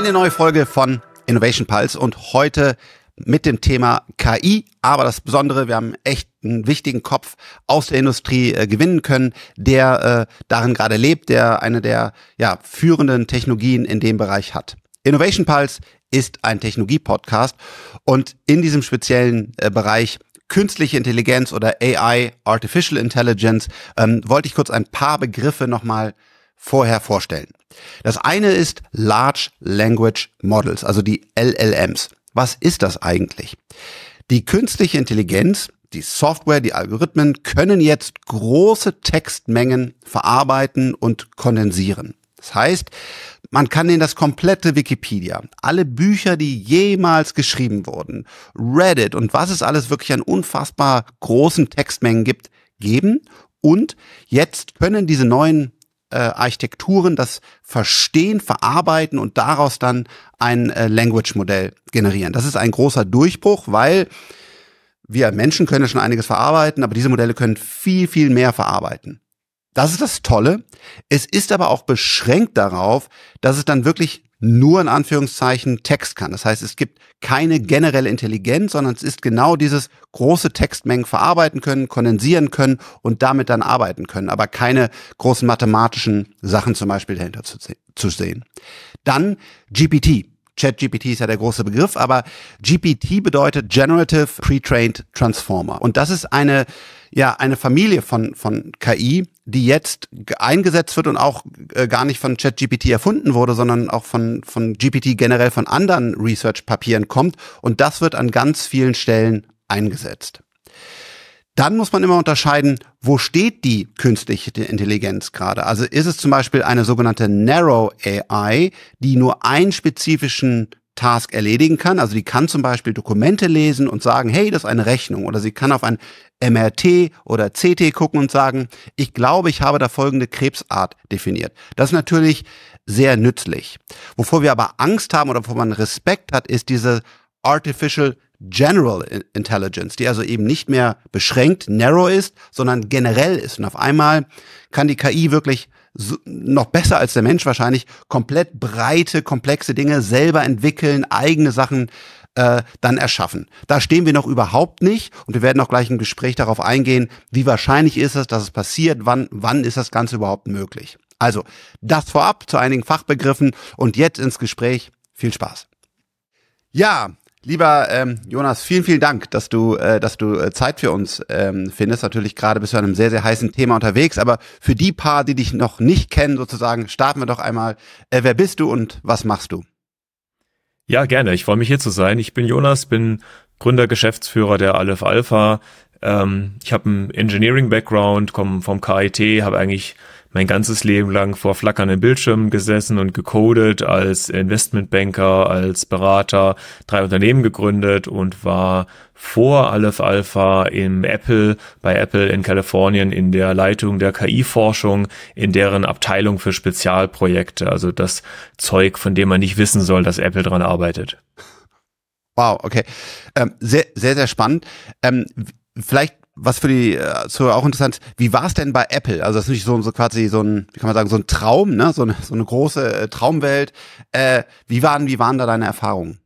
Eine neue Folge von Innovation Pulse und heute mit dem Thema KI. Aber das Besondere, wir haben echt einen wichtigen Kopf aus der Industrie äh, gewinnen können, der äh, darin gerade lebt, der eine der ja, führenden Technologien in dem Bereich hat. Innovation Pulse ist ein Technologie-Podcast und in diesem speziellen äh, Bereich künstliche Intelligenz oder AI, Artificial Intelligence, ähm, wollte ich kurz ein paar Begriffe nochmal vorher vorstellen. Das eine ist Large Language Models, also die LLMs. Was ist das eigentlich? Die künstliche Intelligenz, die Software, die Algorithmen können jetzt große Textmengen verarbeiten und kondensieren. Das heißt, man kann in das komplette Wikipedia, alle Bücher, die jemals geschrieben wurden, Reddit und was es alles wirklich an unfassbar großen Textmengen gibt, geben. Und jetzt können diese neuen äh, Architekturen das verstehen, verarbeiten und daraus dann ein äh, Language-Modell generieren. Das ist ein großer Durchbruch, weil wir Menschen können schon einiges verarbeiten, aber diese Modelle können viel, viel mehr verarbeiten. Das ist das Tolle. Es ist aber auch beschränkt darauf, dass es dann wirklich nur in Anführungszeichen Text kann. Das heißt, es gibt keine generelle Intelligenz, sondern es ist genau dieses große Textmengen verarbeiten können, kondensieren können und damit dann arbeiten können, aber keine großen mathematischen Sachen zum Beispiel dahinter zu, sehen. Dann GPT. ChatGPT ist ja der große Begriff, aber GPT bedeutet Generative Pre-Trained Transformer. Und das ist eine, ja, eine Familie von, von KI, die jetzt eingesetzt wird und auch äh, gar nicht von ChatGPT erfunden wurde, sondern auch von, von GPT generell von anderen Research-Papieren kommt. Und das wird an ganz vielen Stellen eingesetzt. Dann muss man immer unterscheiden, wo steht die künstliche Intelligenz gerade? Also ist es zum Beispiel eine sogenannte Narrow AI, die nur einen spezifischen Task erledigen kann. Also die kann zum Beispiel Dokumente lesen und sagen, hey, das ist eine Rechnung. Oder sie kann auf ein MRT oder CT gucken und sagen, ich glaube, ich habe da folgende Krebsart definiert. Das ist natürlich sehr nützlich. Wovor wir aber Angst haben oder wovor man Respekt hat, ist diese Artificial General Intelligence, die also eben nicht mehr beschränkt, narrow ist, sondern generell ist. Und auf einmal kann die KI wirklich so, noch besser als der Mensch wahrscheinlich komplett breite, komplexe Dinge selber entwickeln, eigene Sachen äh, dann erschaffen. Da stehen wir noch überhaupt nicht und wir werden auch gleich im Gespräch darauf eingehen, wie wahrscheinlich ist es, dass es passiert, wann, wann ist das Ganze überhaupt möglich. Also, das vorab zu einigen Fachbegriffen und jetzt ins Gespräch. Viel Spaß. Ja, Lieber ähm, Jonas, vielen, vielen Dank, dass du, äh, dass du äh, Zeit für uns ähm, findest. Natürlich gerade bist du an einem sehr, sehr heißen Thema unterwegs, aber für die paar, die dich noch nicht kennen, sozusagen, starten wir doch einmal. Äh, wer bist du und was machst du? Ja, gerne. Ich freue mich hier zu sein. Ich bin Jonas, bin Gründer, Geschäftsführer der Aleph Alpha. Ähm, ich habe einen Engineering-Background, komme vom KIT, habe eigentlich mein ganzes Leben lang vor flackernden Bildschirmen gesessen und gecodet als Investmentbanker, als Berater, drei Unternehmen gegründet und war vor Aleph Alpha im Apple, bei Apple in Kalifornien in der Leitung der KI-Forschung, in deren Abteilung für Spezialprojekte, also das Zeug, von dem man nicht wissen soll, dass Apple dran arbeitet. Wow, okay. Ähm, sehr, sehr, sehr spannend. Ähm, vielleicht was für die äh, Zuhörer auch interessant, wie war es denn bei Apple? Also das ist nicht so, so quasi so ein, wie kann man sagen, so ein Traum, ne? So eine, so eine große äh, Traumwelt. Äh, wie waren, wie waren da deine Erfahrungen?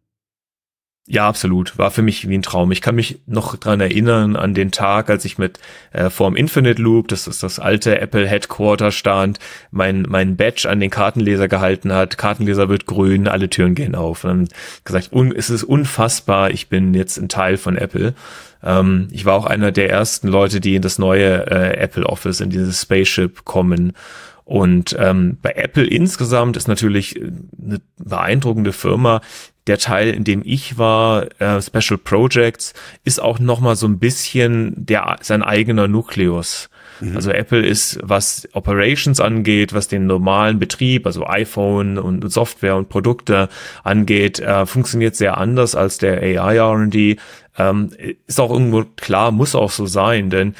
Ja, absolut. War für mich wie ein Traum. Ich kann mich noch dran erinnern an den Tag, als ich mit äh, vorm Infinite Loop, das ist das alte Apple Headquarter stand, mein mein Badge an den Kartenleser gehalten hat. Kartenleser wird grün, alle Türen gehen auf. Und dann gesagt, un, es ist unfassbar. Ich bin jetzt ein Teil von Apple. Ähm, ich war auch einer der ersten Leute, die in das neue äh, Apple Office, in dieses Spaceship kommen. Und ähm, bei Apple insgesamt ist natürlich äh, eine beeindruckende Firma. Der Teil, in dem ich war, äh, Special Projects, ist auch noch mal so ein bisschen der sein eigener Nukleus. Mhm. Also Apple ist, was Operations angeht, was den normalen Betrieb, also iPhone und Software und Produkte angeht, äh, funktioniert sehr anders als der AI R&D. Ähm, ist auch irgendwo klar, muss auch so sein, denn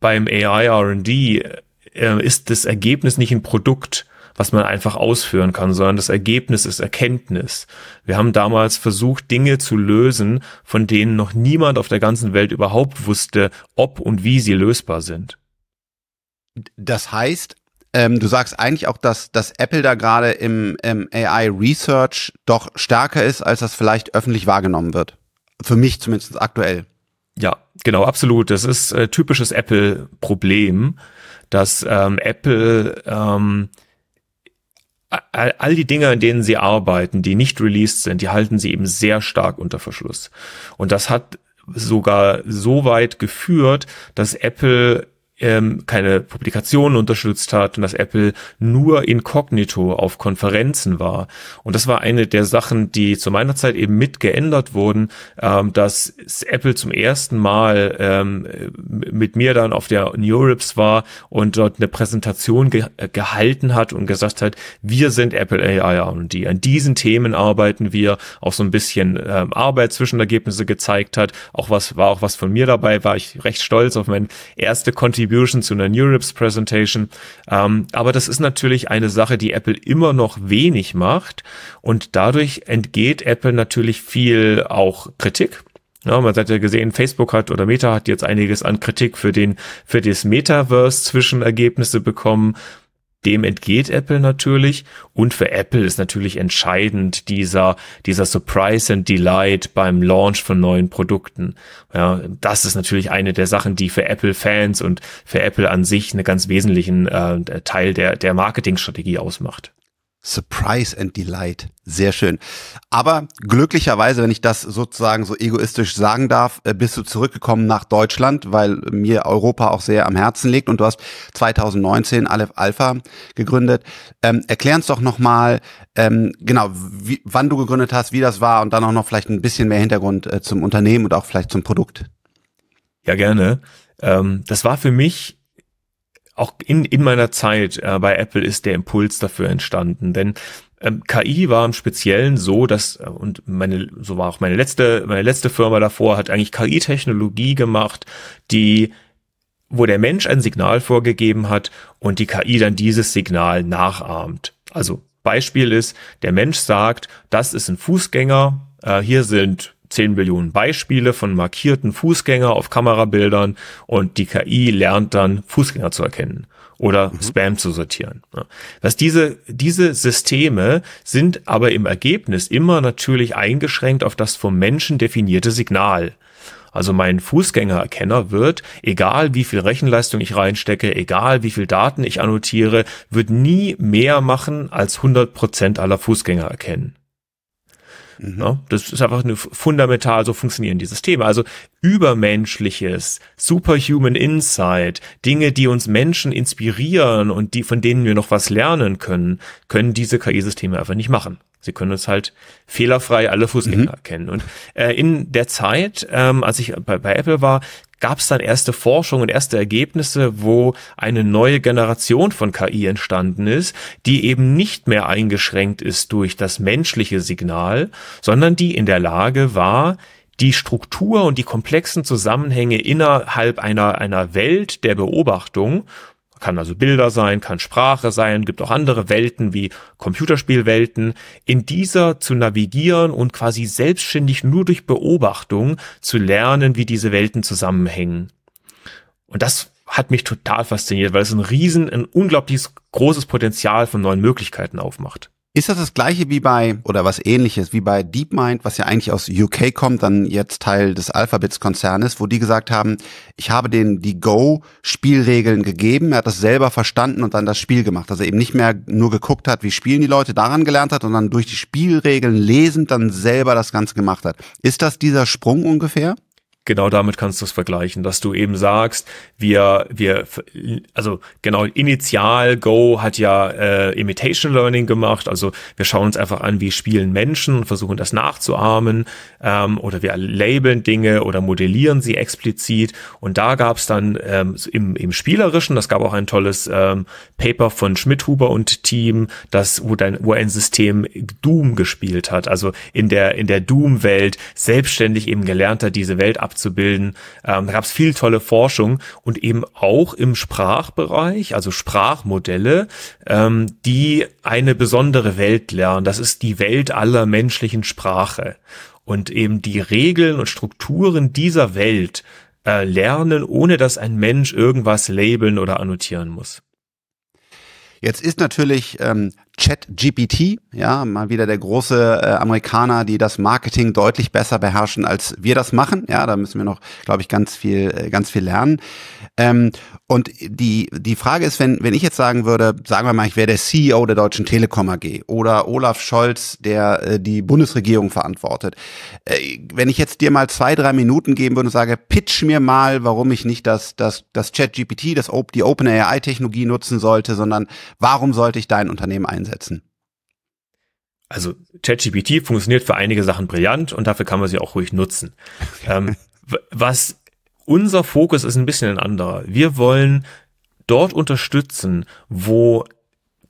beim AI R&D äh, ist das Ergebnis nicht ein Produkt, was man einfach ausführen kann, sondern das Ergebnis ist Erkenntnis. Wir haben damals versucht, Dinge zu lösen, von denen noch niemand auf der ganzen Welt überhaupt wusste, ob und wie sie lösbar sind. Das heißt, Ähm, du sagst eigentlich auch, dass, dass Apple da gerade im, im AI Research doch stärker ist, als das vielleicht öffentlich wahrgenommen wird. Für mich zumindest aktuell. Ja, genau, absolut. Das ist äh, typisches Apple-Problem, dass ähm, Apple ähm, all, all die Dinge, an denen sie arbeiten, die nicht released sind, die halten sie eben sehr stark unter Verschluss. Und das hat sogar so weit geführt, dass Apple ähm, keine Publikationen unterstützt hat und dass Apple nur inkognito auf Konferenzen war. Und das war eine der Sachen, die zu meiner Zeit eben mit geändert wurden, ähm, dass Apple zum ersten Mal ähm, mit mir dann auf der New Europe's war und dort eine Präsentation ge gehalten hat und gesagt hat, wir sind Apple AI R&D. An diesen Themen arbeiten wir, auch so ein bisschen ähm, Arbeit Zwischenergebnisse gezeigt hat. Auch was war auch was von mir dabei, war ich recht stolz auf meine erste Contribution Contribution zu einer Europe's Presentation. Ähm, aber das ist natürlich eine Sache, die Apple immer noch wenig macht und dadurch entgeht Apple natürlich viel auch Kritik. Ja, man hat ja gesehen, Facebook hat oder Meta hat jetzt einiges an Kritik für den, für das Metaverse Zwischenergebnisse bekommen dem entgeht Apple natürlich. Und für Apple ist natürlich entscheidend dieser, dieser Surprise and Delight beim Launch von neuen Produkten. Ja, das ist natürlich eine der Sachen, die für Apple-Fans und für Apple an sich einen ganz wesentlichen äh, Teil der, der Marketingstrategie ausmacht. Surprise and Delight. Sehr schön. Aber glücklicherweise, wenn ich das sozusagen so egoistisch sagen darf, äh, bist du zurückgekommen nach Deutschland, weil mir Europa auch sehr am Herzen liegt und du hast 2019 Aleph Alpha gegründet. Ähm, Erklär uns doch nochmal, ähm, genau, wie, wann du gegründet hast, wie das war und dann auch noch vielleicht ein bisschen mehr Hintergrund äh, zum Unternehmen und auch vielleicht zum Produkt. Ja, gerne. Ähm, das war für mich auch in, in meiner Zeit äh, bei Apple ist der Impuls dafür entstanden, denn ähm, KI war im Speziellen so, dass äh, und meine so war auch meine letzte meine letzte Firma davor hat eigentlich KI-Technologie gemacht, die wo der Mensch ein Signal vorgegeben hat und die KI dann dieses Signal nachahmt. Also Beispiel ist, der Mensch sagt, das ist ein Fußgänger, äh, hier sind 10 Millionen Beispiele von markierten Fußgänger auf Kamerabildern und die KI lernt dann Fußgänger zu erkennen oder mhm. Spam zu sortieren. Was diese, diese Systeme sind aber im Ergebnis immer natürlich eingeschränkt auf das vom Menschen definierte Signal. Also mein Fußgängererkenner wird, egal wie viel Rechenleistung ich reinstecke, egal wie viel Daten ich annotiere, wird nie mehr machen als 100 Prozent aller Fußgänger erkennen. Mhm. Ja, das ist einfach eine fundamental so funktionieren die Systeme. Also übermenschliches, superhuman insight, Dinge, die uns Menschen inspirieren und die, von denen wir noch was lernen können, können diese KI-Systeme einfach nicht machen. Sie können uns halt fehlerfrei alle Fußgänger mhm. erkennen. Und äh, in der Zeit, ähm, als ich bei, bei Apple war, gab es dann erste Forschung und erste Ergebnisse, wo eine neue Generation von KI entstanden ist, die eben nicht mehr eingeschränkt ist durch das menschliche Signal, sondern die in der Lage war, die Struktur und die komplexen Zusammenhänge innerhalb einer, einer Welt der Beobachtung kann also Bilder sein, kann Sprache sein, gibt auch andere Welten wie Computerspielwelten, in dieser zu navigieren und quasi selbstständig nur durch Beobachtung zu lernen, wie diese Welten zusammenhängen. Und das hat mich total fasziniert, weil es ein riesen, ein unglaubliches großes Potenzial von neuen Möglichkeiten aufmacht. Ist das das gleiche wie bei, oder was ähnliches, wie bei DeepMind, was ja eigentlich aus UK kommt, dann jetzt Teil des Alphabets-Konzernes, wo die gesagt haben, ich habe denen die Go-Spielregeln gegeben, er hat das selber verstanden und dann das Spiel gemacht. Also eben nicht mehr nur geguckt hat, wie spielen die Leute, daran gelernt hat und dann durch die Spielregeln lesend dann selber das Ganze gemacht hat. Ist das dieser Sprung ungefähr? Genau damit kannst du es vergleichen, dass du eben sagst, wir, wir, also genau, initial Go hat ja äh, Imitation Learning gemacht, also wir schauen uns einfach an, wie spielen Menschen und versuchen das nachzuahmen ähm, oder wir labeln Dinge oder modellieren sie explizit. Und da gab es dann ähm, im, im Spielerischen, das gab auch ein tolles ähm, Paper von Schmidhuber und Team, das, wo, dein, wo ein System Doom gespielt hat, also in der, in der Doom-Welt selbstständig eben gelernt hat, diese Welt abzubilden abzubilden. Ähm, da gab es viel tolle Forschung und eben auch im Sprachbereich, also Sprachmodelle, ähm, die eine besondere Welt lernen. Das ist die Welt aller menschlichen Sprache. Und eben die Regeln und Strukturen dieser Welt äh, lernen, ohne dass ein Mensch irgendwas labeln oder annotieren muss. Jetzt ist natürlich ähm, ChatGPT, ja, mal wieder der große äh, Amerikaner, die das Marketing deutlich besser beherrschen, als wir das machen. Ja, da müssen wir noch, glaube ich, ganz viel, äh, ganz viel lernen. Ähm, und die, die Frage ist, wenn, wenn ich jetzt sagen würde, sagen wir mal, ich wäre der CEO der Deutschen Telekom AG oder Olaf Scholz, der äh, die Bundesregierung verantwortet. Äh, wenn ich jetzt dir mal zwei, drei Minuten geben würde und sage, pitch mir mal, warum ich nicht das, das, das ChatGPT, das, die OpenAI-Technologie nutzen sollte, sondern warum sollte ich dein Unternehmen einsetzen? Also ChatGPT funktioniert für einige Sachen brillant und dafür kann man sie auch ruhig nutzen. ähm, was unser Fokus ist ein bisschen ein anderer. Wir wollen dort unterstützen, wo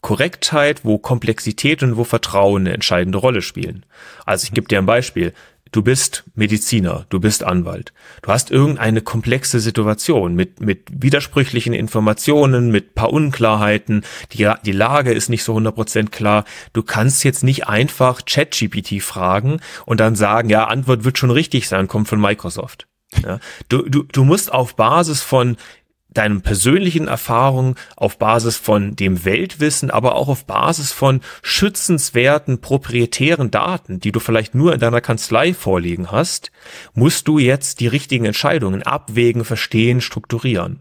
Korrektheit, wo Komplexität und wo Vertrauen eine entscheidende Rolle spielen. Also ich gebe dir ein Beispiel. Du bist Mediziner, du bist Anwalt. Du hast irgendeine komplexe Situation mit, mit widersprüchlichen Informationen, mit paar Unklarheiten. Die, die Lage ist nicht so 100% klar. Du kannst jetzt nicht einfach ChatGPT fragen und dann sagen, ja, Antwort wird schon richtig sein, kommt von Microsoft. Ja, du, du, du musst auf Basis von deinen persönlichen Erfahrungen, auf Basis von dem Weltwissen, aber auch auf Basis von schützenswerten proprietären Daten, die du vielleicht nur in deiner Kanzlei vorliegen hast, musst du jetzt die richtigen Entscheidungen abwägen, verstehen, strukturieren.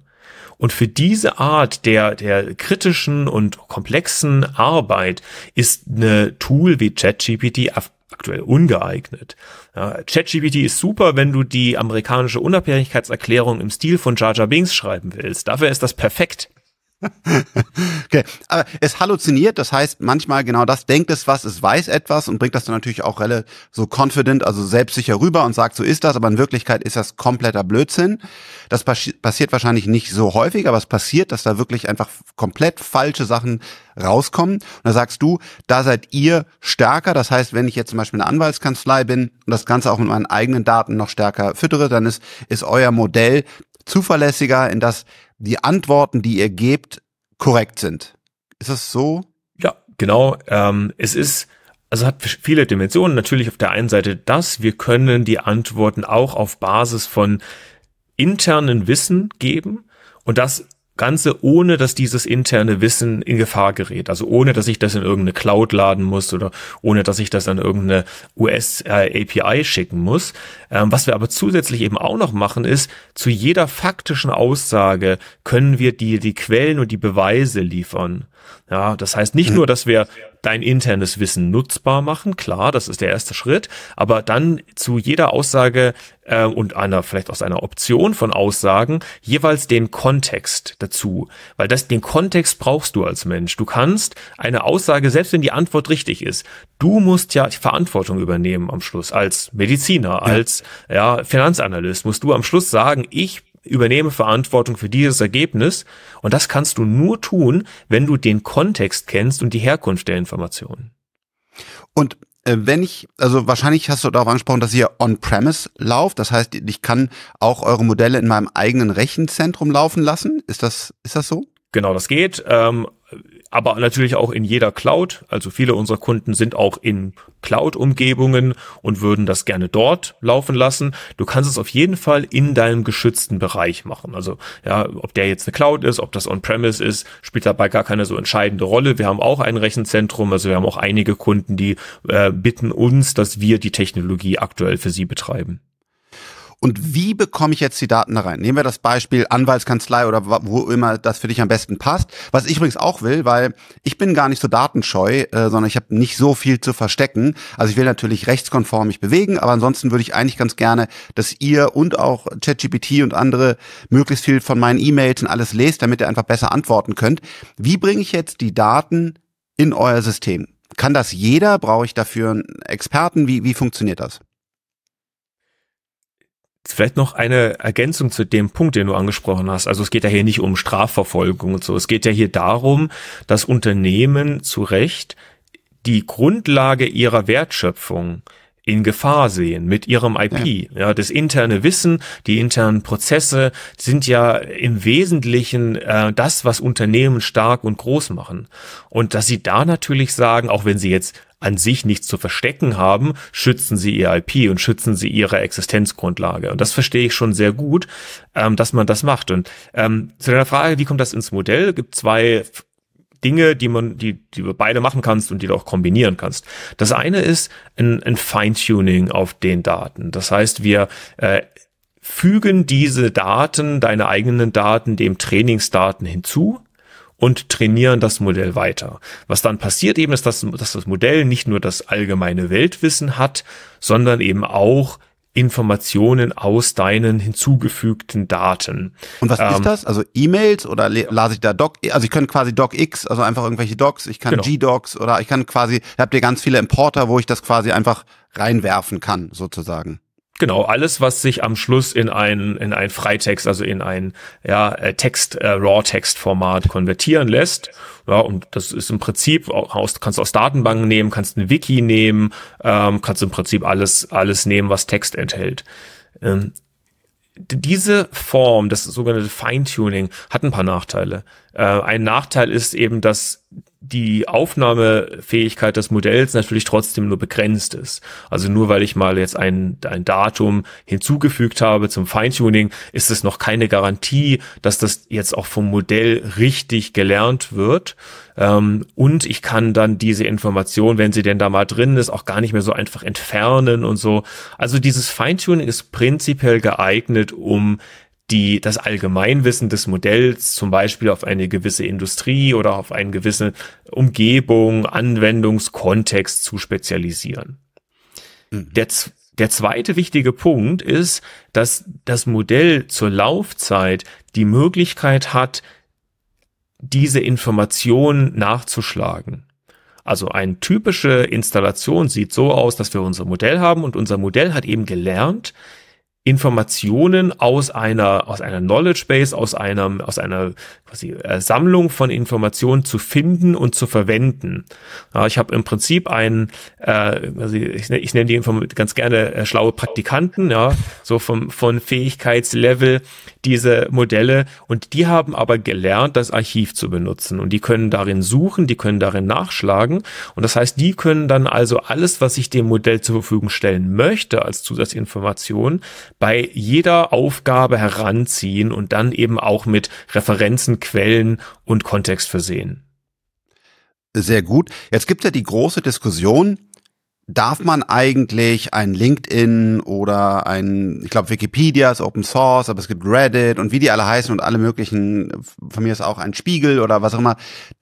Und für diese Art der, der kritischen und komplexen Arbeit ist eine Tool wie ChatGPT aktuell ungeeignet. Ja, ChatGPT ist super, wenn du die amerikanische Unabhängigkeitserklärung im Stil von Jar Jar Binks schreiben willst. Dafür ist das perfekt. okay, aber es halluziniert, das heißt manchmal genau das, denkt es was, es weiß etwas und bringt das dann natürlich auch relativ so confident, also selbstsicher rüber und sagt, so ist das, aber in Wirklichkeit ist das kompletter Blödsinn. Das passi passiert wahrscheinlich nicht so häufig, aber es passiert, dass da wirklich einfach komplett falsche Sachen rauskommen. Und da sagst du, da seid ihr stärker. Das heißt, wenn ich jetzt zum Beispiel eine Anwaltskanzlei bin und das Ganze auch mit meinen eigenen Daten noch stärker füttere, dann ist, ist euer Modell zuverlässiger, in das die Antworten, die ihr gebt, korrekt sind. Ist das so? Ja, genau. Ähm, es ist, also hat viele Dimensionen. Natürlich auf der einen Seite das, wir können die Antworten auch auf Basis von internen Wissen geben. Und das Ganze ohne, dass dieses interne Wissen in Gefahr gerät. Also ohne, dass ich das in irgendeine Cloud laden muss oder ohne, dass ich das an irgendeine US-API äh, schicken muss. Ähm, was wir aber zusätzlich eben auch noch machen, ist, zu jeder faktischen Aussage können wir dir die Quellen und die Beweise liefern. Ja, das heißt nicht nur, dass wir dein internes Wissen nutzbar machen, klar, das ist der erste Schritt, aber dann zu jeder Aussage äh, und einer vielleicht aus einer Option von Aussagen jeweils den Kontext dazu, weil das den Kontext brauchst du als Mensch. Du kannst eine Aussage, selbst wenn die Antwort richtig ist, du musst ja die Verantwortung übernehmen am Schluss. Als Mediziner, als ja, Finanzanalyst musst du am Schluss sagen, ich übernehme Verantwortung für dieses Ergebnis. Und das kannst du nur tun, wenn du den Kontext kennst und die Herkunft der Informationen. Und äh, wenn ich, also wahrscheinlich hast du darauf angesprochen, dass ihr on-premise lauft. Das heißt, ich kann auch eure Modelle in meinem eigenen Rechenzentrum laufen lassen. Ist das, ist das so? Genau, das geht. Ähm, aber natürlich auch in jeder Cloud. Also viele unserer Kunden sind auch in Cloud-Umgebungen und würden das gerne dort laufen lassen. Du kannst es auf jeden Fall in deinem geschützten Bereich machen. Also ja, ob der jetzt eine Cloud ist, ob das On-Premise ist, spielt dabei gar keine so entscheidende Rolle. Wir haben auch ein Rechenzentrum, also wir haben auch einige Kunden, die äh, bitten uns, dass wir die Technologie aktuell für sie betreiben. Und wie bekomme ich jetzt die Daten da rein? Nehmen wir das Beispiel Anwaltskanzlei oder wo immer das für dich am besten passt. Was ich übrigens auch will, weil ich bin gar nicht so datenscheu, äh, sondern ich habe nicht so viel zu verstecken. Also ich will natürlich rechtskonform mich bewegen, aber ansonsten würde ich eigentlich ganz gerne, dass ihr und auch ChatGPT und andere möglichst viel von meinen E-Mails und alles lest, damit ihr einfach besser antworten könnt. Wie bringe ich jetzt die Daten in euer System? Kann das jeder? Brauche ich dafür einen Experten? Wie, wie funktioniert das? Vielleicht noch eine Ergänzung zu dem Punkt, den du angesprochen hast. Also es geht ja hier nicht um Strafverfolgung und so. Es geht ja hier darum, dass Unternehmen zu Recht die Grundlage ihrer Wertschöpfung in Gefahr sehen mit ihrem IP. Ja. ja, das interne Wissen, die internen Prozesse sind ja im Wesentlichen äh, das, was Unternehmen stark und groß machen. Und dass sie da natürlich sagen, auch wenn sie jetzt an sich nichts zu verstecken haben, schützen sie ihr IP und schützen sie ihre Existenzgrundlage. Und das verstehe ich schon sehr gut, ähm, dass man das macht. Und ähm, zu deiner Frage, wie kommt das ins Modell? gibt zwei Dinge, die man, die, die du beide machen kannst und die du auch kombinieren kannst. Das eine ist ein, ein Feintuning auf den Daten. Das heißt, wir äh, fügen diese Daten, deine eigenen Daten, dem Trainingsdaten hinzu und trainieren das Modell weiter. Was dann passiert eben ist, dass, dass das Modell nicht nur das allgemeine Weltwissen hat, sondern eben auch Informationen aus deinen hinzugefügten Daten. Und was ähm, ist das? Also E-Mails oder lase ich da Doc? Also ich kann quasi DocX, also einfach irgendwelche Docs. Ich kann genau. G-Docs oder ich kann quasi, habt ihr ganz viele Importer, wo ich das quasi einfach reinwerfen kann, sozusagen. Genau, alles, was sich am Schluss in ein, in ein Freitext, also in ein ja, äh, Text, äh, Raw-Text-Format konvertieren lässt. Ja, und das ist im Prinzip, aus, kannst du aus Datenbanken nehmen, kannst ein Wiki nehmen, ähm, kannst im Prinzip alles, alles nehmen, was Text enthält. Ähm, diese Form, das sogenannte Feintuning, hat ein paar Nachteile. Äh, ein Nachteil ist eben, dass die Aufnahmefähigkeit des Modells natürlich trotzdem nur begrenzt ist. Also nur weil ich mal jetzt ein, ein Datum hinzugefügt habe zum Feintuning, ist es noch keine Garantie, dass das jetzt auch vom Modell richtig gelernt wird. Ähm, und ich kann dann diese Information, wenn sie denn da mal drin ist, auch gar nicht mehr so einfach entfernen und so. Also dieses Feintuning ist prinzipiell geeignet, um die das Allgemeinwissen des Modells zum Beispiel auf eine gewisse Industrie oder auf eine gewisse Umgebung, Anwendungskontext zu spezialisieren. Mhm. Der, der zweite wichtige Punkt ist, dass das Modell zur Laufzeit die Möglichkeit hat, diese Information nachzuschlagen. Also eine typische Installation sieht so aus, dass wir unser Modell haben und unser Modell hat eben gelernt, Informationen aus einer aus einer Knowledge Base, aus einem aus einer quasi äh, Sammlung von Informationen zu finden und zu verwenden. Ja, ich habe im Prinzip einen, äh, also ich, ich nenne die ganz gerne äh, schlaue Praktikanten, ja, so vom von Fähigkeitslevel diese Modelle und die haben aber gelernt, das Archiv zu benutzen und die können darin suchen, die können darin nachschlagen und das heißt, die können dann also alles, was ich dem Modell zur Verfügung stellen möchte als Zusatzinformation bei jeder Aufgabe heranziehen und dann eben auch mit Referenzen, Quellen und Kontext versehen. Sehr gut. Jetzt gibt es ja die große Diskussion, darf man eigentlich ein LinkedIn oder ein, ich glaube Wikipedia ist Open Source, aber es gibt Reddit und wie die alle heißen und alle möglichen, von mir ist auch ein Spiegel oder was auch immer,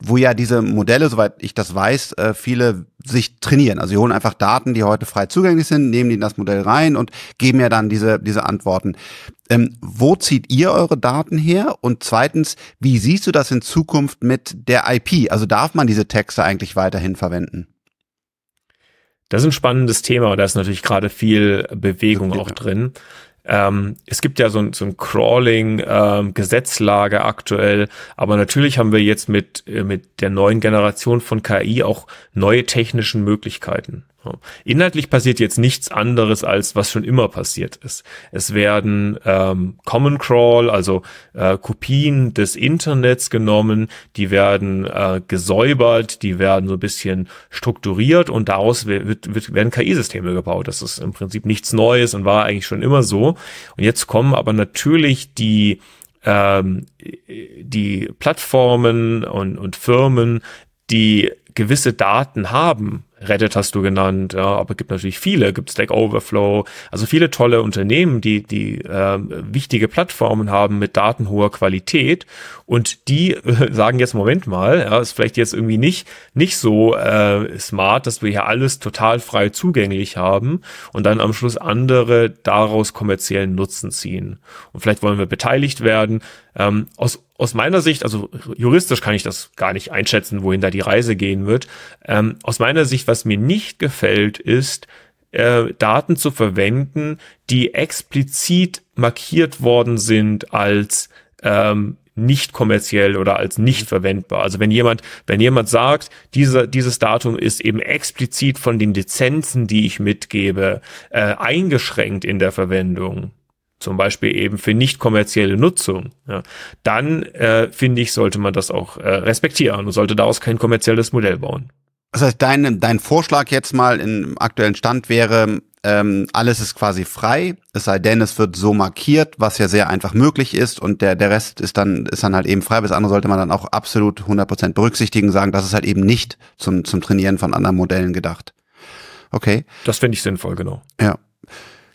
wo ja diese Modelle, soweit ich das weiß, äh, viele sich trainieren. Also sie holen einfach Daten, die heute frei zugänglich sind, nehmen die in das Modell rein und geben ja dann diese, diese Antworten. Ähm, wo zieht ihr eure Daten her? Und zweitens, wie siehst du das in Zukunft mit der IP? Also darf man diese Texte eigentlich weiterhin verwenden? Das ist ein spannendes Thema und da ist natürlich gerade viel Bewegung auch drin. Ähm, es gibt ja so ein, so ein Crawling ähm, aktuell, aber natürlich haben wir jetzt mit äh, mit der neuen Generation von KI auch neue technischen Möglichkeiten. Inhaltlich passiert jetzt nichts anderes, als was schon immer passiert ist. Es werden ähm, Common Crawl, also äh, Kopien des Internets genommen, die werden äh, gesäubert, die werden so ein bisschen strukturiert und daraus wird, wird, werden KI-Systeme gebaut. Das ist im Prinzip nichts Neues und war eigentlich schon immer so. Und jetzt kommen aber natürlich die ähm, die Plattformen und, und Firmen, die gewisse Daten haben, Reddit hast du genannt, ja, aber es gibt natürlich viele, gibt Stack Overflow, also viele tolle Unternehmen, die die äh, wichtige Plattformen haben mit Daten hoher Qualität und die äh, sagen jetzt Moment mal, ja, ist vielleicht jetzt irgendwie nicht nicht so äh, smart, dass wir hier alles total frei zugänglich haben und dann am Schluss andere daraus kommerziellen Nutzen ziehen und vielleicht wollen wir beteiligt werden. Ähm, aus aus meiner Sicht, also juristisch kann ich das gar nicht einschätzen, wohin da die Reise gehen wird. Ähm, aus meiner Sicht, was mir nicht gefällt, ist, äh, Daten zu verwenden, die explizit markiert worden sind als ähm, nicht kommerziell oder als nicht verwendbar. Also wenn jemand, wenn jemand sagt, dieser, dieses Datum ist eben explizit von den Lizenzen, die ich mitgebe, äh, eingeschränkt in der Verwendung, zum Beispiel eben für nicht kommerzielle Nutzung, ja, dann äh, finde ich, sollte man das auch äh, respektieren und sollte daraus kein kommerzielles Modell bauen. Das heißt, dein, dein Vorschlag jetzt mal im aktuellen Stand wäre, ähm, alles ist quasi frei, es sei denn, es wird so markiert, was ja sehr einfach möglich ist und der, der Rest ist dann, ist dann halt eben frei. Bis andere sollte man dann auch absolut 100% berücksichtigen, sagen, das ist halt eben nicht zum, zum Trainieren von anderen Modellen gedacht. Okay. Das finde ich sinnvoll, genau. Ja.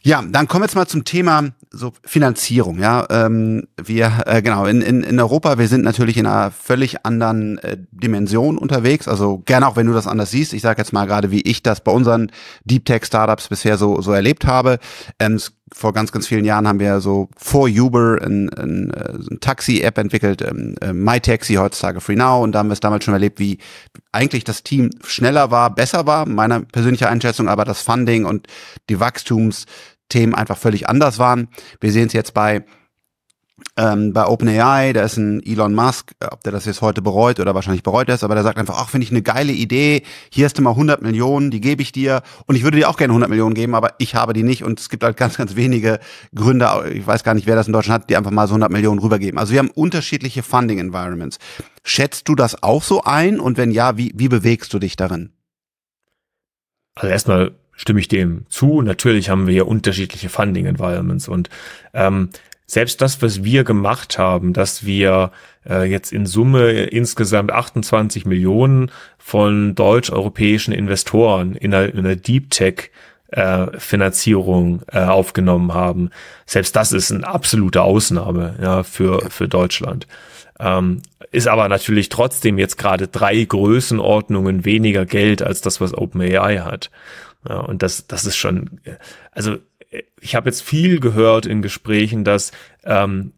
Ja, dann kommen wir jetzt mal zum Thema so Finanzierung. Ja, ähm, wir äh, genau in, in, in Europa, wir sind natürlich in einer völlig anderen äh, Dimension unterwegs. Also gerne auch, wenn du das anders siehst. Ich sage jetzt mal gerade, wie ich das bei unseren Deep Tech Startups bisher so so erlebt habe. Ähm, vor ganz ganz vielen Jahren haben wir so vor Uber ein, ein, äh, ein Taxi-App entwickelt, ähm, äh, MyTaxi heutzutage Free Now, und da haben wir es damals schon erlebt, wie eigentlich das Team schneller war, besser war, meiner persönlichen Einschätzung, aber das Funding und die Wachstums Themen einfach völlig anders waren. Wir sehen es jetzt bei ähm, bei OpenAI, da ist ein Elon Musk, äh, ob der das jetzt heute bereut oder wahrscheinlich bereut ist, aber der sagt einfach, ach, finde ich eine geile Idee, hier hast du mal 100 Millionen, die gebe ich dir und ich würde dir auch gerne 100 Millionen geben, aber ich habe die nicht und es gibt halt ganz, ganz wenige Gründe, ich weiß gar nicht, wer das in Deutschland hat, die einfach mal so 100 Millionen rübergeben. Also wir haben unterschiedliche Funding Environments. Schätzt du das auch so ein und wenn ja, wie, wie bewegst du dich darin? Also erstmal stimme ich dem zu. Natürlich haben wir hier unterschiedliche Funding Environments und ähm, selbst das, was wir gemacht haben, dass wir äh, jetzt in Summe insgesamt 28 Millionen von deutsch-europäischen Investoren in einer, in einer Deep Tech äh, Finanzierung äh, aufgenommen haben. Selbst das ist eine absolute Ausnahme ja, für, für Deutschland. Ähm, ist aber natürlich trotzdem jetzt gerade drei Größenordnungen weniger Geld als das, was OpenAI hat. Ja, und das, das ist schon, also ich habe jetzt viel gehört in Gesprächen, dass ähm,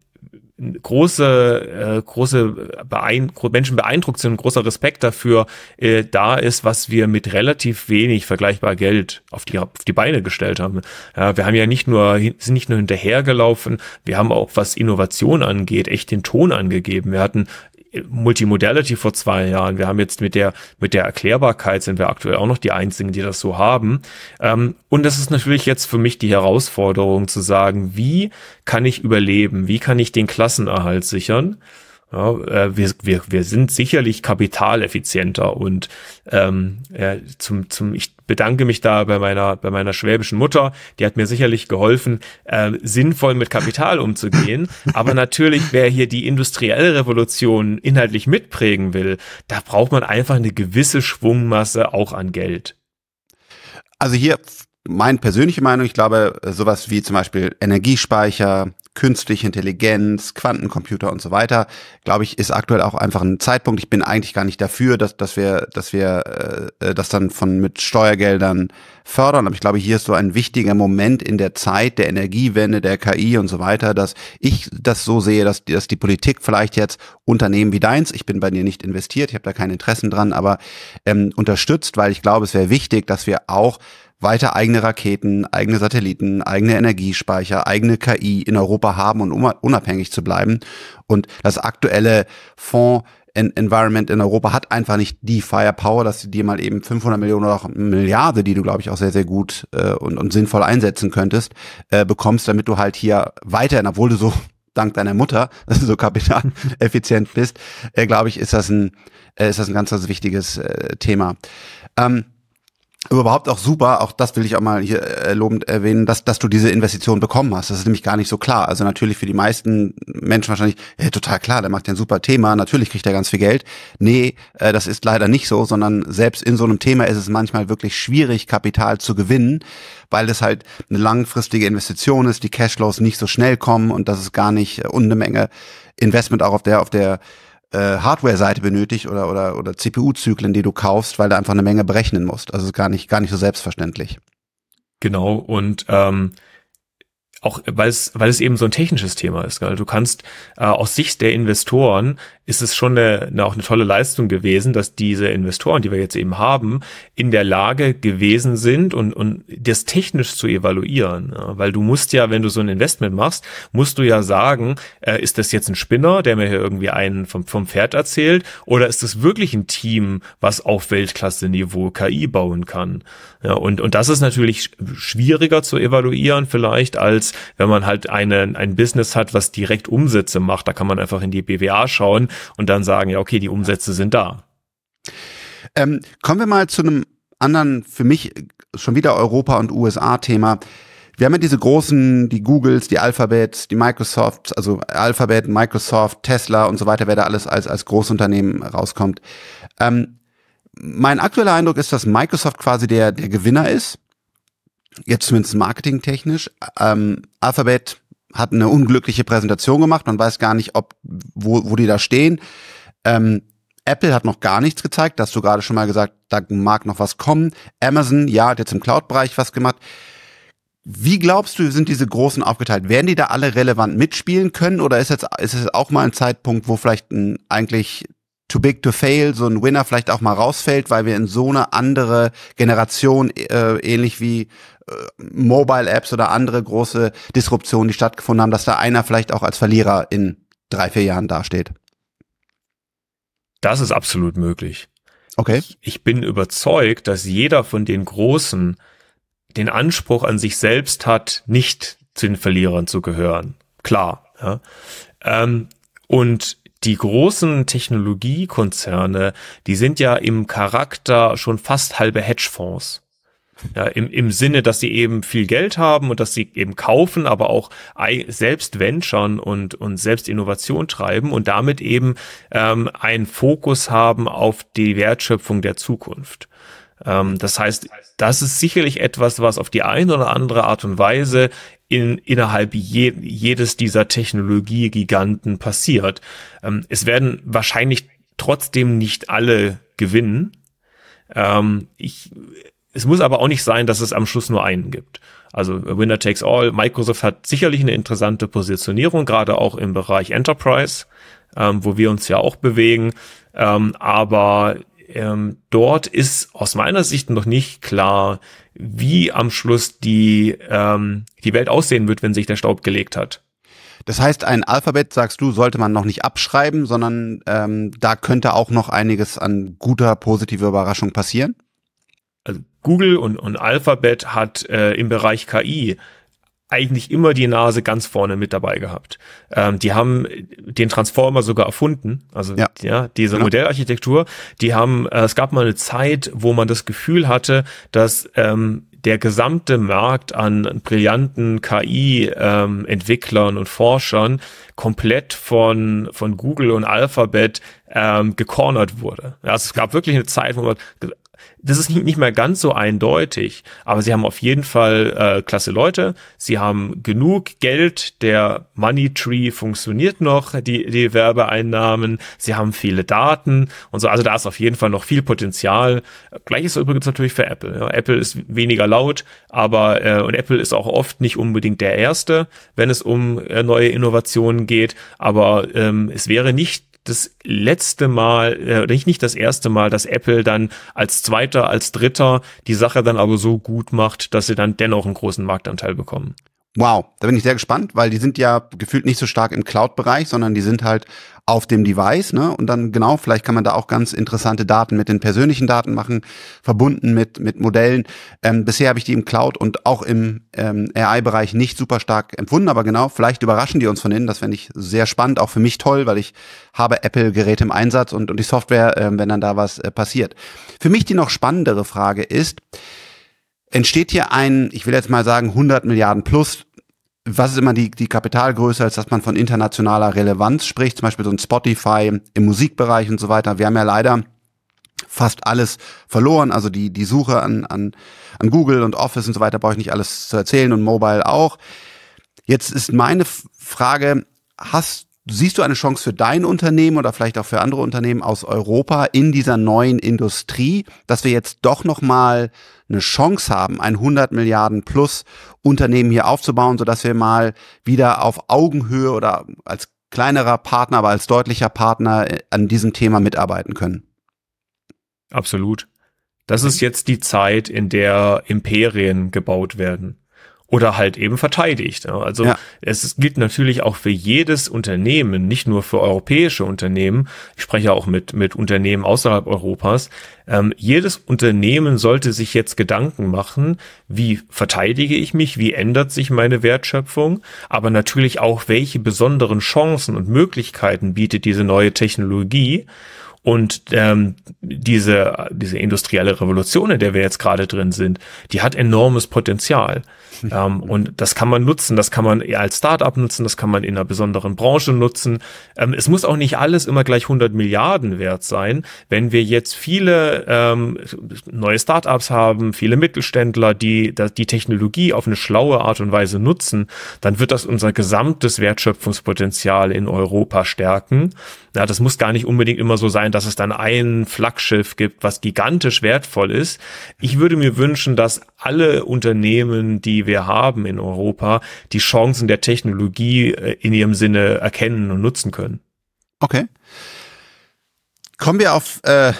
große, äh, große Beein Menschen beeindruckt sind, großer Respekt dafür äh, da ist, was wir mit relativ wenig vergleichbar Geld auf die, auf die Beine gestellt haben. Ja, wir haben ja nicht nur, sind nicht nur hinterhergelaufen, wir haben auch, was Innovation angeht, echt den Ton angegeben. Wir hatten Multimodality vor zwei Jahren. Wir haben jetzt mit der, mit der Erklärbarkeit sind wir aktuell auch noch die einzigen, die das so haben. Ähm, und das ist natürlich jetzt für mich die Herausforderung zu sagen, wie kann ich überleben? Wie kann ich den Klassenerhalt sichern? Ja, äh, wir, wir, wir sind sicherlich kapitaleffizienter und ähm, ja, zum, zum, ich bedanke mich da bei meiner, bei meiner schwäbischen Mutter, die hat mir sicherlich geholfen, äh, sinnvoll mit Kapital umzugehen. Aber natürlich, wer hier die industrielle Revolution inhaltlich mitprägen will, da braucht man einfach eine gewisse Schwungmasse auch an Geld. Also hier meine persönliche Meinung, ich glaube, sowas wie zum Beispiel Energiespeicher, künstliche Intelligenz, Quantencomputer und so weiter, glaube ich, ist aktuell auch einfach ein Zeitpunkt. Ich bin eigentlich gar nicht dafür, dass, dass wir, dass wir äh, äh, das dann von mit Steuergeldern fördern. Aber ich glaube, hier ist so ein wichtiger Moment in der Zeit der Energiewende, der KI und so weiter, dass ich das so sehe, dass, dass die Politik vielleicht jetzt Unternehmen wie deins, ich bin bei dir nicht investiert, ich habe da keine Interessen dran, aber ähm, unterstützt, weil ich glaube, es wäre wichtig, dass wir auch weiter eigene Raketen, eigene Satelliten, eigene Energiespeicher, eigene KI in Europa haben und um unabhängig zu bleiben. Und das aktuelle Fonds Environment in Europa hat einfach nicht die Firepower, dass du dir mal eben 500 Millionen oder auch Milliarde, die du glaube ich auch sehr sehr gut äh, und, und sinnvoll einsetzen könntest, äh, bekommst, damit du halt hier weiterhin, obwohl du so dank deiner Mutter so kapitaleffizient bist, äh, glaube ich, ist das ein äh, ist das ein ganz ganz wichtiges äh, Thema. Ähm, überhaupt auch super, auch das will ich auch mal hier äh, lobend erwähnen, dass, dass du diese Investition bekommen hast. Das ist nämlich gar nicht so klar. Also natürlich für die meisten Menschen wahrscheinlich, ja, total klar, der macht ja ein super Thema, natürlich kriegt er ganz viel Geld. Nee, äh, das ist leider nicht so, sondern selbst in so einem Thema ist es manchmal wirklich schwierig, Kapital zu gewinnen, weil es halt eine langfristige Investition ist, die Cashflows nicht so schnell kommen und das ist gar nicht äh, und eine Menge Investment auch auf der, auf der äh, Hardware-Seite benötigt oder, oder, oder CPU-Zyklen, die du kaufst, weil du einfach eine Menge berechnen musst. Also ist gar nicht, gar nicht so selbstverständlich. Genau, und ähm, auch weil es, weil es eben so ein technisches Thema ist. Gell? Du kannst äh, aus Sicht der Investoren ist es schon eine, eine, auch eine tolle Leistung gewesen, dass diese Investoren, die wir jetzt eben haben, in der Lage gewesen sind und, und das technisch zu evaluieren. Ja? Weil du musst ja, wenn du so ein Investment machst, musst du ja sagen, äh, ist das jetzt ein Spinner, der mir hier irgendwie einen vom, vom Pferd erzählt, oder ist das wirklich ein Team, was auf Weltklasse-Niveau KI bauen kann? Ja, und, und das ist natürlich schwieriger zu evaluieren vielleicht, als wenn man halt eine, ein Business hat, was direkt Umsätze macht. Da kann man einfach in die BWA schauen und dann sagen, ja, okay, die Umsätze sind da. Ähm, kommen wir mal zu einem anderen, für mich schon wieder Europa und USA-Thema. Wir haben ja diese großen, die Googles, die Alphabets, die Microsofts, also Alphabet, Microsoft, Tesla und so weiter, wer da alles als, als Großunternehmen rauskommt. Ähm, mein aktueller Eindruck ist, dass Microsoft quasi der, der Gewinner ist. Jetzt zumindest marketingtechnisch. Ähm, Alphabet hat eine unglückliche Präsentation gemacht. Man weiß gar nicht, ob, wo, wo die da stehen. Ähm, Apple hat noch gar nichts gezeigt. Da hast du gerade schon mal gesagt, da mag noch was kommen. Amazon, ja, hat jetzt im Cloud-Bereich was gemacht. Wie glaubst du, sind diese Großen aufgeteilt? Werden die da alle relevant mitspielen können oder ist jetzt, ist es auch mal ein Zeitpunkt, wo vielleicht ein eigentlich too big to fail, so ein Winner vielleicht auch mal rausfällt, weil wir in so eine andere Generation, äh, ähnlich wie äh, Mobile Apps oder andere große Disruptionen, die stattgefunden haben, dass da einer vielleicht auch als Verlierer in drei, vier Jahren dasteht? Das ist absolut möglich. Okay. Ich, ich bin überzeugt, dass jeder von den Großen den Anspruch an sich selbst hat, nicht zu den Verlierern zu gehören. Klar. Ja. Ähm, und die großen Technologiekonzerne, die sind ja im Charakter schon fast halbe Hedgefonds. Ja, im, im Sinne, dass sie eben viel Geld haben und dass sie eben kaufen, aber auch selbst venturen und, und selbst Innovation treiben und damit eben ähm, einen Fokus haben auf die Wertschöpfung der Zukunft. Ähm, das heißt, das ist sicherlich etwas, was auf die eine oder andere Art und Weise in, innerhalb je, jedes dieser Technologiegiganten passiert. Ähm, es werden wahrscheinlich trotzdem nicht alle gewinnen. Ähm, ich, es muss aber auch nicht sein, dass es am Schluss nur einen gibt. Also Winner takes all. Microsoft hat sicherlich eine interessante Positionierung, gerade auch im Bereich Enterprise, ähm, wo wir uns ja auch bewegen. Ähm, aber ähm, dort ist aus meiner Sicht noch nicht klar, wie am Schluss die, ähm, die Welt aussehen wird, wenn sich der Staub gelegt hat. Das heißt, ein Alphabet, sagst du, sollte man noch nicht abschreiben, sondern ähm, da könnte auch noch einiges an guter, positiver Überraschung passieren? Also Google und, und Alphabet hat äh, im Bereich KI eigentlich immer die Nase ganz vorne mit dabei gehabt. Ähm, die haben den Transformer sogar erfunden, also ja, ja diese ja. Modellarchitektur. Die haben, äh, es gab mal eine Zeit, wo man das Gefühl hatte, dass ähm, der gesamte Markt an brillanten KI-Entwicklern ähm, und Forschern komplett von, von Google und Alphabet ähm, gecornert wurde. Also es gab wirklich eine Zeit, wo man das ist nicht mehr ganz so eindeutig, aber sie haben auf jeden Fall äh, klasse Leute. Sie haben genug Geld, der Money Tree funktioniert noch, die, die Werbeeinnahmen. Sie haben viele Daten und so. Also da ist auf jeden Fall noch viel Potenzial. Gleiches übrigens natürlich für Apple. Ja, Apple ist weniger laut, aber äh, und Apple ist auch oft nicht unbedingt der Erste, wenn es um äh, neue Innovationen geht. Aber ähm, es wäre nicht das letzte Mal, äh, nicht, das erste Mal, dass Apple dann als zweiter, als dritter die Sache dann aber so gut macht, dass sie dann dennoch einen großen Marktanteil bekommen. Wow, da bin ich sehr gespannt, weil die sind ja gefühlt nicht so stark im Cloud-Bereich, sondern die sind halt auf dem Device, ne? Und dann genau, vielleicht kann man da auch ganz interessante Daten mit den persönlichen Daten machen, verbunden mit mit Modellen. Ähm, bisher habe ich die im Cloud und auch im ähm, AI-Bereich nicht super stark empfunden, aber genau, vielleicht überraschen die uns von innen. Das fände ich sehr spannend, auch für mich toll, weil ich habe Apple-Geräte im Einsatz und und die Software, äh, wenn dann da was äh, passiert. Für mich die noch spannendere Frage ist entsteht hier ein, ich will jetzt mal sagen, 100 Milliarden plus was ist immer die, die Kapitalgröße, als dass man von internationaler Relevanz spricht, zum Beispiel so ein Spotify im Musikbereich und so weiter. Wir haben ja leider fast alles verloren, also die, die Suche an, an, an Google und Office und so weiter brauche ich nicht alles zu erzählen und Mobile auch. Jetzt ist meine Frage, hast Siehst du eine Chance für dein Unternehmen oder vielleicht auch für andere Unternehmen aus Europa in dieser neuen Industrie, dass wir jetzt doch noch mal eine Chance haben, ein 100 Milliarden plus Unternehmen hier aufzubauen, so dass wir mal wieder auf Augenhöhe oder als kleinerer Partner, aber als deutlicher Partner äh, an diesem Thema mitarbeiten können? Absolut. Das ist jetzt die Zeit, in der Imperien gebaut werden oder halt eben verteidigt. Also ja. es gilt natürlich auch für jedes Unternehmen, nicht nur für europäische Unternehmen. Ich spreche auch mit, mit Unternehmen außerhalb Europas. Ähm, jedes Unternehmen sollte sich jetzt Gedanken machen, wie verteidige ich mich, wie ändert sich meine Wertschöpfung, aber natürlich auch, welche besonderen Chancen und Möglichkeiten bietet diese neue Technologie Und ähm, diese, diese industrielle Revolution, in der wir jetzt gerade drin sind, die hat enormes Potenzial. ähm, und das kann man nutzen, das kann man als Startup nutzen, das kann man in einer besonderen Branche nutzen. Ähm, es muss auch nicht alles immer gleich 100 Milliarden wert sein. Wenn wir jetzt viele ähm, neue Startups haben, viele Mittelständler, die die Technologie auf eine schlaue Art und Weise nutzen, dann wird das unser gesamtes Wertschöpfungspotenzial in Europa stärken. Ja, das muss gar nicht unbedingt immer so sein, dass es dann ein Flaggschiff gibt, was gigantisch wertvoll ist. Ich würde mir wünschen, dass alle Unternehmen, die wir haben in Europa, die Chancen der Technologie äh, in ihrem Sinne erkennen und nutzen können. Okay. Kommen wir auf äh,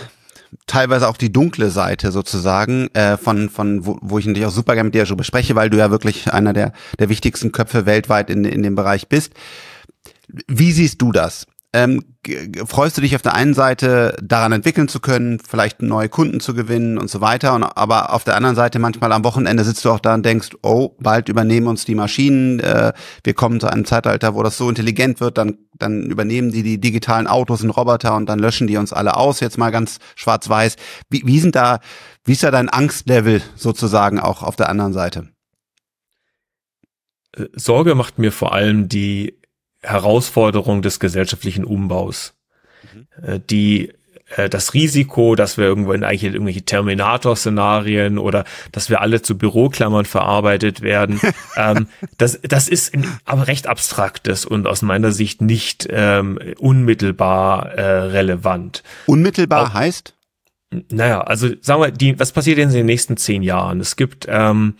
teilweise auch die dunkle Seite sozusagen äh, von von wo, wo ich natürlich auch super gerne mit dir darüber spreche, weil du ja wirklich einer der der wichtigsten Köpfe weltweit in in dem Bereich bist. Wie siehst du das? Ähm, freust du dich auf der einen Seite daran entwickeln zu können, vielleicht neue Kunden zu gewinnen und so weiter, und, aber auf der anderen Seite manchmal am Wochenende sitzt du auch da und denkst, oh, bald übernehmen uns die Maschinen, äh, wir kommen zu einem Zeitalter, wo das so intelligent wird, dann, dann übernehmen die die digitalen Autos und Roboter und dann löschen die uns alle aus, jetzt mal ganz schwarz-weiß. Wie, wie sind da, wie ist da dein Angstlevel sozusagen auch auf der anderen Seite? Äh, Sorge macht mir vor allem die Herausforderung des gesellschaftlichen Umbaus, mhm. Äh, die äh, das Risiko, dass wir irgendwo in eigentlich irgendwelche Terminator-Szenarien oder dass wir alle zu Büroklammern verarbeitet werden, ähm, das, das ist ein, aber recht abstraktes und aus meiner Sicht nicht ähm, unmittelbar äh, relevant. Unmittelbar Auch, heißt? Naja, also sagen wir, die, was passiert denn in den nächsten zehn Jahren? Es gibt ähm,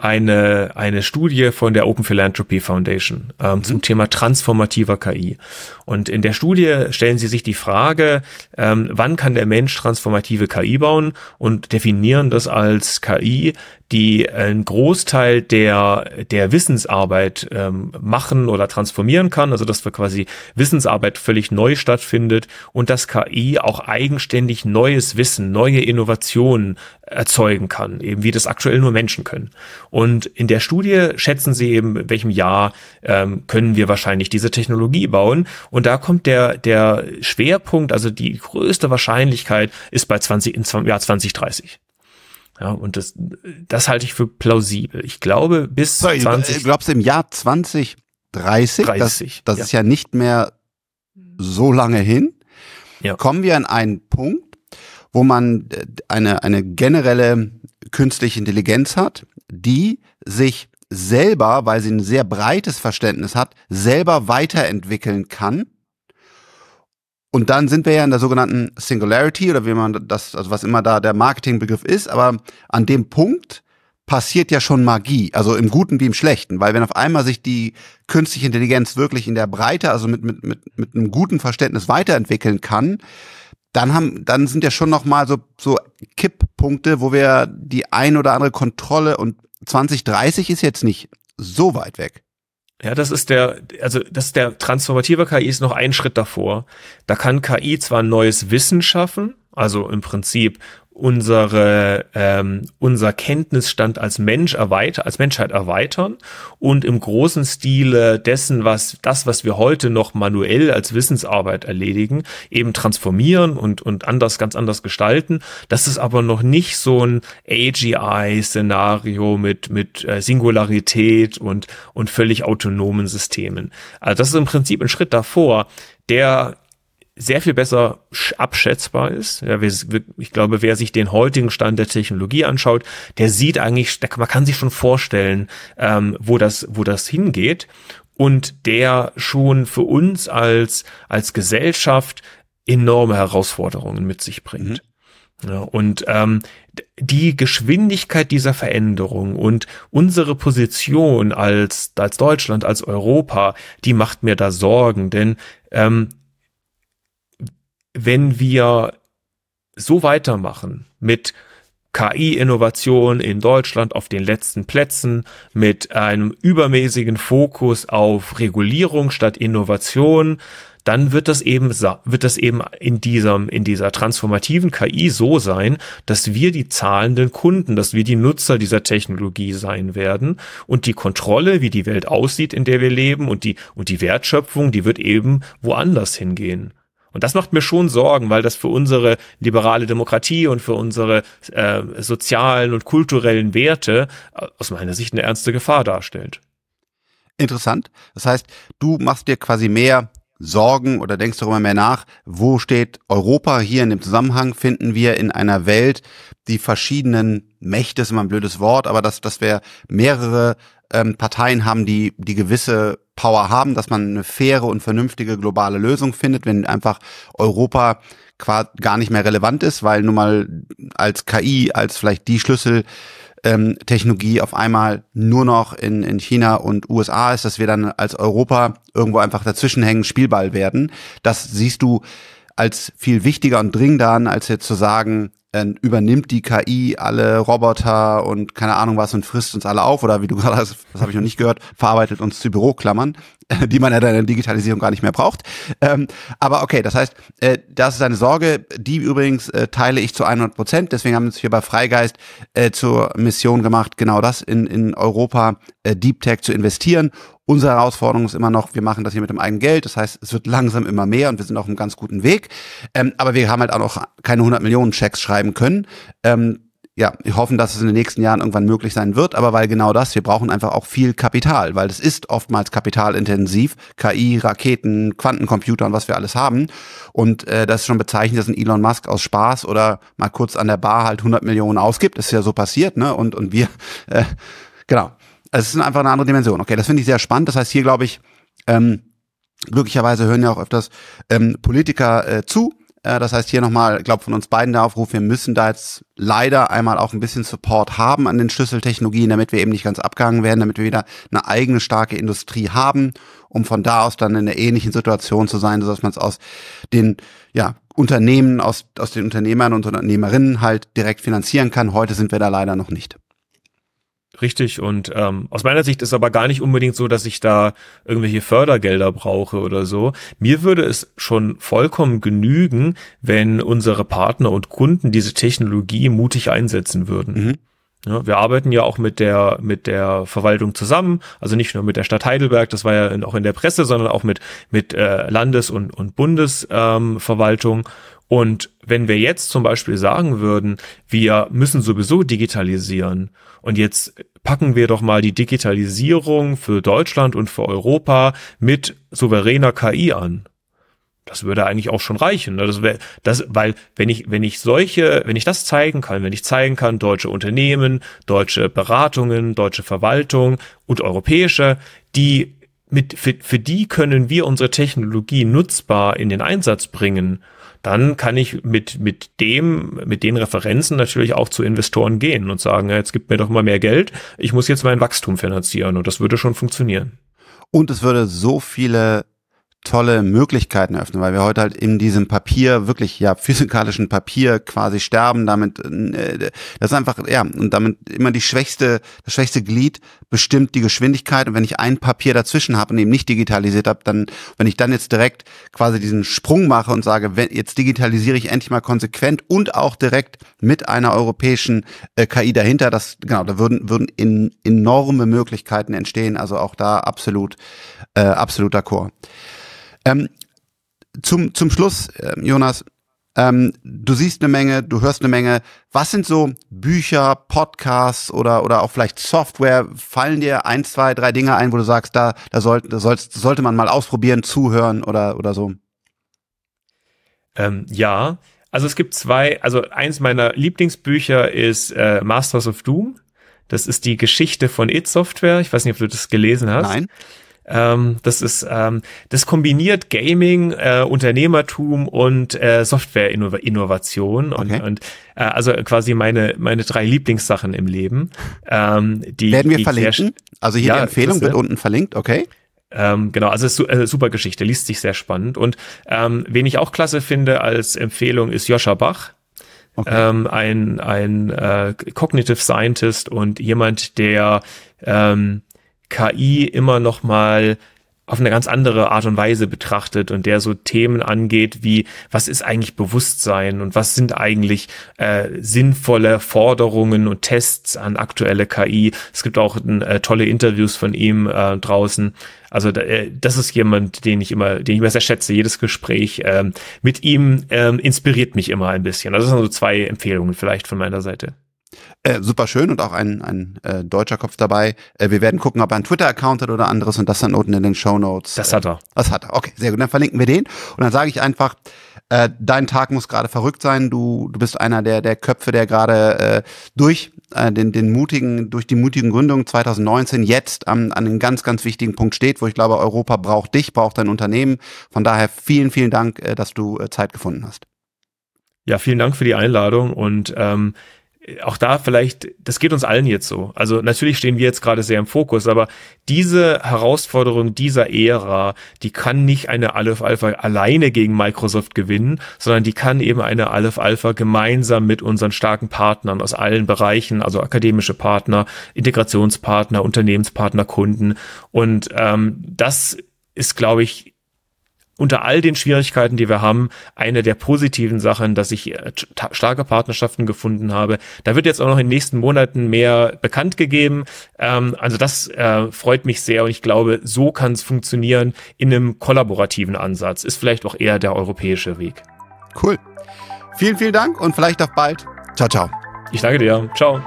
eine, eine Studie von der Open Philanthropy Foundation ähm, mhm. zum Thema transformativer KI. Und in der Studie stellen sie sich die Frage, ähm, wann kann der Mensch transformative KI bauen und definieren das als KI, die einen Großteil der, der Wissensarbeit ähm, machen oder transformieren kann, also dass wir quasi Wissensarbeit völlig neu stattfindet und dass KI auch eigenständig neues Wissen, neue Innovationen erzeugen kann, eben wie das aktuell nur Menschen können. Und in der Studie schätzen sie eben, in welchem Jahr ähm, können wir wahrscheinlich diese Technologie bauen. Und da kommt der, der Schwerpunkt, also die größte Wahrscheinlichkeit ist bei 20, im Jahr 2030. Ja, und das, das halte ich für plausibel. Ich glaube, bis so, 20. Du glaubst im Jahr 2030? 30, das, das ja. ist ja nicht mehr so lange hin. Ja. Kommen wir an einen Punkt, wo man äh, eine, eine generelle künstliche Intelligenz hat, die sich selber, weil sie ein sehr breites Verständnis hat, selber weiterentwickeln kann. Und dann sind wir ja in der sogenannten Singularity oder wie man das, also was immer da der Marketingbegriff ist, aber an dem Punkt passiert ja schon Magie, also im Guten wie im Schlechten, weil wenn auf einmal sich die künstliche Intelligenz wirklich in der Breite, also mit, mit, mit, mit einem guten Verständnis weiterentwickeln kann, dann haben, dann sind ja schon noch mal so, so Kipppunkte, wo wir die ein oder andere Kontrolle und 2030 ist jetzt nicht so weit weg. Ja, das ist der, also das ist der transformative KI ist noch ein Schritt davor. Da kann KI zwar neues Wissen schaffen, also im Prinzip unsere ähm, unser Kenntnisstand als Mensch erweitern, als Menschheit erweitern und im großen Stile dessen, was das, was wir heute noch manuell als Wissensarbeit erledigen, eben transformieren und und anders, ganz anders gestalten. Das ist aber noch nicht so ein AGI-Szenario mit mit äh, Singularität und und völlig autonomen Systemen. Also das ist im Prinzip ein Schritt davor, der sehr viel besser abschätzbar ist. Ja, ich glaube, wer sich den heutigen Stand der Technologie anschaut, der sieht eigentlich, man kann sich schon vorstellen, ähm, wo das, wo das hingeht und der schon für uns als, als Gesellschaft enorme Herausforderungen mit sich bringt. Mhm. Ja, und ähm, die Geschwindigkeit dieser Veränderung und unsere Position als, als Deutschland, als Europa, die macht mir da Sorgen, denn ähm, wenn wir so weitermachen mit KI-Innovation in Deutschland auf den letzten Plätzen mit einem übermäßigen Fokus auf Regulierung statt Innovation, dann wird das eben, wird das eben in diesem, in dieser transformativen KI so sein, dass wir die zahlenden Kunden, dass wir die Nutzer dieser Technologie sein werden und die Kontrolle, wie die Welt aussieht, in der wir leben und die, und die Wertschöpfung, die wird eben woanders hingehen. Und das macht mir schon Sorgen, weil das für unsere liberale Demokratie und für unsere äh, sozialen und kulturellen Werte äh, aus meiner Sicht eine ernste Gefahr darstellt. Interessant. Das heißt, du machst dir quasi mehr Sorgen oder denkst darüber mehr nach, wo steht Europa hier in dem Zusammenhang? Finden wir in einer Welt, die verschiedenen Mächte ist immer ein blödes Wort, aber dass, dass wir mehrere ähm, Parteien haben, die, die gewisse Power haben, dass man eine faire und vernünftige globale Lösung findet, wenn einfach Europa gar nicht mehr relevant ist, weil nun mal als KI, als vielleicht die Schlüssel ähm, auf einmal nur noch in, in China und USA ist, dass wir dann als Europa irgendwo einfach dazwischen hängen, Spielball werden. Das siehst du als viel wichtiger und dringender an, als jetzt zu sagen, übernimmt die KI alle Roboter und keine Ahnung was und frisst uns alle auf oder wie du gerade hast, das habe ich noch nicht gehört, verarbeitet uns zu Büroklammern, die man ja dann in der Digitalisierung gar nicht mehr braucht. Ähm, aber okay, das heißt, äh, das ist eine Sorge, die übrigens äh, teile ich zu 100 Prozent. Deswegen haben wir uns hier bei Freigeist äh, zur Mission gemacht, genau das in, in Europa äh, Deep Tech zu investieren Unsere Herausforderung ist immer noch, wir machen das hier mit dem eigenen Geld. Das heißt, es wird langsam immer mehr und wir sind auf einem ganz guten Weg. Ähm, aber wir haben halt auch noch keine 100 Millionen Checks schreiben können. Ähm, ja, wir hoffen, dass es in den nächsten Jahren irgendwann möglich sein wird, aber weil genau das, wir brauchen einfach auch viel Kapital, weil es ist oftmals kapitalintensiv, KI, Raketen, Quantencomputer und was wir alles haben. Und äh, das ist schon bezeichnet, dass ein Elon Musk aus Spaß oder mal kurz an der Bar halt 100 Millionen ausgibt. Das ist ja so passiert, ne? Und, und wir, äh, genau. Also es ist einfach eine andere Dimension. Okay, das finde ich sehr spannend. Das heißt, hier glaube ich, ähm, glücklicherweise hören ja auch öfters ähm, Politiker äh, zu. Äh, das heißt, hier nochmal, glaube von uns beiden der Aufruf, wir müssen da jetzt leider einmal auch ein bisschen Support haben an den Schlüsseltechnologien, damit wir eben nicht ganz abgehangen werden, damit wir wieder eine eigene starke Industrie haben, um von da aus dann in einer ähnlichen Situation zu sein, sodass man es aus den ja, Unternehmen, aus, aus den Unternehmern und Unternehmerinnen halt direkt finanzieren kann. Heute sind wir da leider noch nicht. Richtig. Und ähm, aus meiner Sicht ist aber gar nicht unbedingt so, dass ich da irgendwelche Fördergelder brauche oder so. Mir würde es schon vollkommen genügen, wenn unsere Partner und Kunden diese Technologie mutig einsetzen würden. Mhm. Wir arbeiten ja auch mit der mit der Verwaltung zusammen, also nicht nur mit der Stadt Heidelberg, das war ja auch in der Presse, sondern auch mit mit äh, Landes- und und Bundesverwaltung. Ähm, und wenn wir jetzt zum Beispiel sagen würden, wir müssen sowieso digitalisieren und jetzt packen wir doch mal die Digitalisierung für Deutschland und für Europa mit souveräner KI an. Das würde eigentlich auch schon reichen. Ne? Das wär, das, weil wenn ich, wenn ich solche, wenn ich das zeigen kann, wenn ich zeigen kann, deutsche Unternehmen, deutsche Beratungen, deutsche Verwaltung und europäische, die mit, für, für die können wir unsere Technologie nutzbar in den Einsatz bringen dann kann ich mit, mit dem, mit den Referenzen natürlich auch zu Investoren gehen und sagen, jetzt gibt mir doch mal mehr Geld, ich muss jetzt mein Wachstum finanzieren und das würde schon funktionieren. Und es würde so viele tolle Möglichkeiten eröffnen, weil wir heute halt in diesem Papier, wirklich ja physikalischen Papier quasi sterben, damit äh, das ist einfach, ja, und damit immer die schwächste, das schwächste Glied bestimmt die Geschwindigkeit und wenn ich ein Papier dazwischen habe und eben nicht digitalisiert habe, dann, wenn ich dann jetzt direkt quasi diesen Sprung mache und sage, wenn, jetzt digitalisiere ich endlich mal konsequent und auch direkt mit einer europäischen äh, KI dahinter, das, genau, da würden, würden in, enorme Möglichkeiten entstehen, also auch da absolut, äh, absolut d'accord. Ähm, zum, zum Schluss, äh, Jonas, ähm, du siehst eine Menge, du hörst eine Menge. Was sind so Bücher, Podcasts oder, oder auch vielleicht Software? Fallen dir ein, zwei, drei Dinge ein, wo du sagst, da, da, soll, da sollst, sollte man mal ausprobieren, zuhören oder, oder so? Ähm, ja, also es gibt zwei, also eins meiner Lieblingsbücher ist äh, Masters of Doom. Das ist die Geschichte von It Software. Ich weiß nicht, ob du das gelesen hast. Nein. Ähm, das ist, ähm, das kombiniert Gaming, äh, Unternehmertum und äh, Software-Innovation und, okay. und äh, also quasi meine meine drei Lieblingssachen im Leben. Ähm, die werden wir die verlinken. Also hier ja, die Empfehlung wird unten verlinkt. Okay. Ähm, genau, also ist äh, super Geschichte, liest sich sehr spannend. Und ähm, wen ich auch klasse finde als Empfehlung ist Joscha Bach. Okay. Ähm, ein ein äh, Cognitive Scientist und jemand, der ähm, KI immer noch mal auf eine ganz andere Art und Weise betrachtet und der so Themen angeht wie, was ist eigentlich Bewusstsein und was sind eigentlich äh, sinnvolle Forderungen und Tests an aktuelle KI. Es gibt auch äh, tolle Interviews von ihm äh, draußen. Also äh, das ist jemand, den ich immer, den ich immer sehr schätze. Jedes Gespräch ähm, mit ihm ähm, inspiriert mich immer ein bisschen. Also das sind so zwei Empfehlungen vielleicht von meiner Seite. Äh, super schön und auch ein, ein äh, deutscher Kopf dabei. Äh, wir werden gucken, ob er einen Twitter-Account hat oder anderes und das dann unten in den Show Notes. Das hat er. Äh, das hat er. Okay, sehr gut. Dann verlinken wir den. Und dann sage ich einfach, äh, dein Tag muss gerade verrückt sein. Du, du bist einer der, der Köpfe, der gerade äh, durch äh, den, den mutigen, durch die mutigen Gründungen 2019 jetzt an, an einem ganz, ganz wichtigen Punkt steht, wo ich glaube, Europa braucht dich, braucht dein Unternehmen. Von daher vielen, vielen Dank, äh, dass du äh, Zeit gefunden hast. Ja, vielen Dank für die Einladung und ähm, auch da vielleicht, das geht uns allen jetzt so. Also natürlich stehen wir jetzt gerade sehr im Fokus, aber diese Herausforderung dieser Ära, die kann nicht eine Aleph Alpha alleine gegen Microsoft gewinnen, sondern die kann eben eine Aleph Alpha gemeinsam mit unseren starken Partnern aus allen Bereichen, also akademische Partner, Integrationspartner, Unternehmenspartner, Kunden. Und ähm, das ist, glaube ich, unter all den Schwierigkeiten, die wir haben, eine der positiven Sachen, dass ich äh, starke Partnerschaften gefunden habe. Da wird jetzt auch noch in den nächsten Monaten mehr bekannt gegeben. Ähm, also das äh, freut mich sehr und ich glaube, so kann es funktionieren in einem kollaborativen Ansatz. Ist vielleicht auch eher der europäische Weg. Cool. Vielen, vielen Dank und vielleicht auf bald. Ciao, ciao. Ich danke dir. Ciao.